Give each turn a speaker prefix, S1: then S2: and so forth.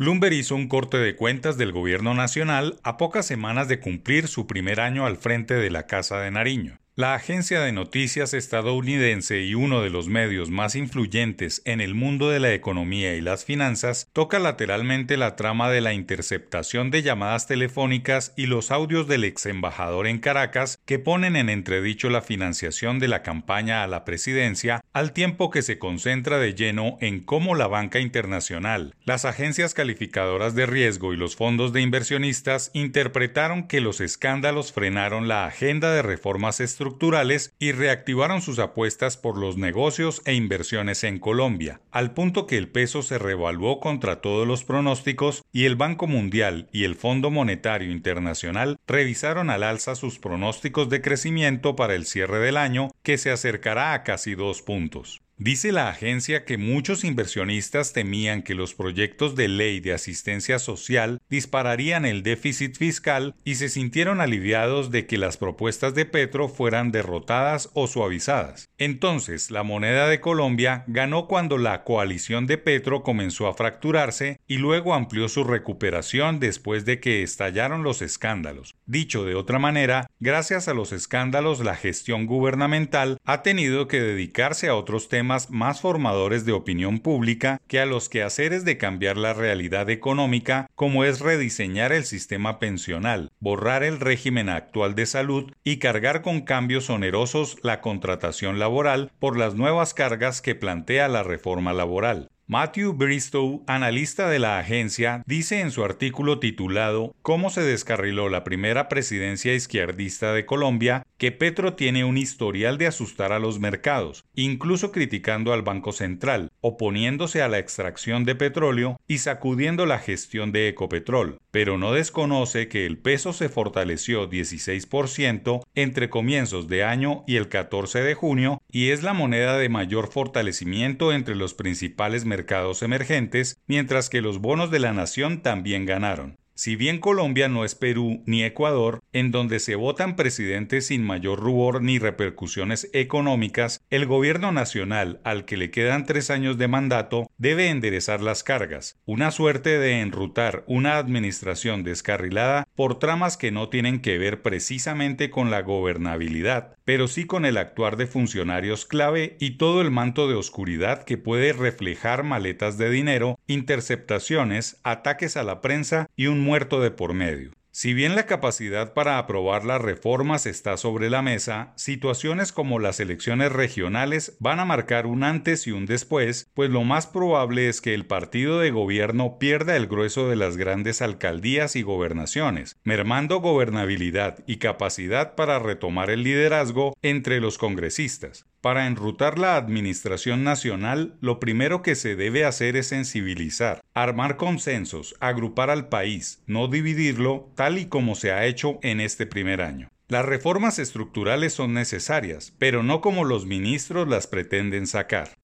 S1: Bloomberg hizo un corte de cuentas del gobierno nacional a pocas semanas de cumplir su primer año al frente de la Casa de Nariño. La agencia de noticias estadounidense y uno de los medios más influyentes en el mundo de la economía y las finanzas toca lateralmente la trama de la interceptación de llamadas telefónicas y los audios del ex embajador en Caracas que ponen en entredicho la financiación de la campaña a la presidencia al tiempo que se concentra de lleno en cómo la banca internacional, las agencias calificadoras de riesgo y los fondos de inversionistas interpretaron que los escándalos frenaron la agenda de reformas y reactivaron sus apuestas por los negocios e inversiones en Colombia, al punto que el peso se revaluó contra todos los pronósticos y el Banco Mundial y el Fondo Monetario Internacional revisaron al alza sus pronósticos de crecimiento para el cierre del año, que se acercará a casi dos puntos. Dice la agencia que muchos inversionistas temían que los proyectos de ley de asistencia social dispararían el déficit fiscal y se sintieron aliviados de que las propuestas de Petro fueran derrotadas o suavizadas. Entonces, la moneda de Colombia ganó cuando la coalición de Petro comenzó a fracturarse y luego amplió su recuperación después de que estallaron los escándalos. Dicho de otra manera, gracias a los escándalos la gestión gubernamental ha tenido que dedicarse a otros temas más formadores de opinión pública que a los quehaceres de cambiar la realidad económica, como es rediseñar el sistema pensional, borrar el régimen actual de salud y cargar con cambios onerosos la contratación laboral por las nuevas cargas que plantea la reforma laboral. Matthew Bristow, analista de la agencia, dice en su artículo titulado Cómo se descarriló la primera presidencia izquierdista de Colombia que Petro tiene un historial de asustar a los mercados, incluso criticando al Banco Central, oponiéndose a la extracción de petróleo y sacudiendo la gestión de Ecopetrol, pero no desconoce que el peso se fortaleció 16% entre comienzos de año y el 14 de junio y es la moneda de mayor fortalecimiento entre los principales mercados emergentes, mientras que los bonos de la nación también ganaron. Si bien Colombia no es Perú ni Ecuador, en donde se votan presidentes sin mayor rubor ni repercusiones económicas, el gobierno nacional, al que le quedan tres años de mandato, debe enderezar las cargas, una suerte de enrutar una administración descarrilada por tramas que no tienen que ver precisamente con la gobernabilidad, pero sí con el actuar de funcionarios clave y todo el manto de oscuridad que puede reflejar maletas de dinero, interceptaciones, ataques a la prensa y un muerto de por medio. Si bien la capacidad para aprobar las reformas está sobre la mesa, situaciones como las elecciones regionales van a marcar un antes y un después, pues lo más probable es que el partido de gobierno pierda el grueso de las grandes alcaldías y gobernaciones, mermando gobernabilidad y capacidad para retomar el liderazgo entre los congresistas. Para enrutar la Administración Nacional, lo primero que se debe hacer es sensibilizar, armar consensos, agrupar al país, no dividirlo tal y como se ha hecho en este primer año. Las reformas estructurales son necesarias, pero no como los ministros las pretenden sacar.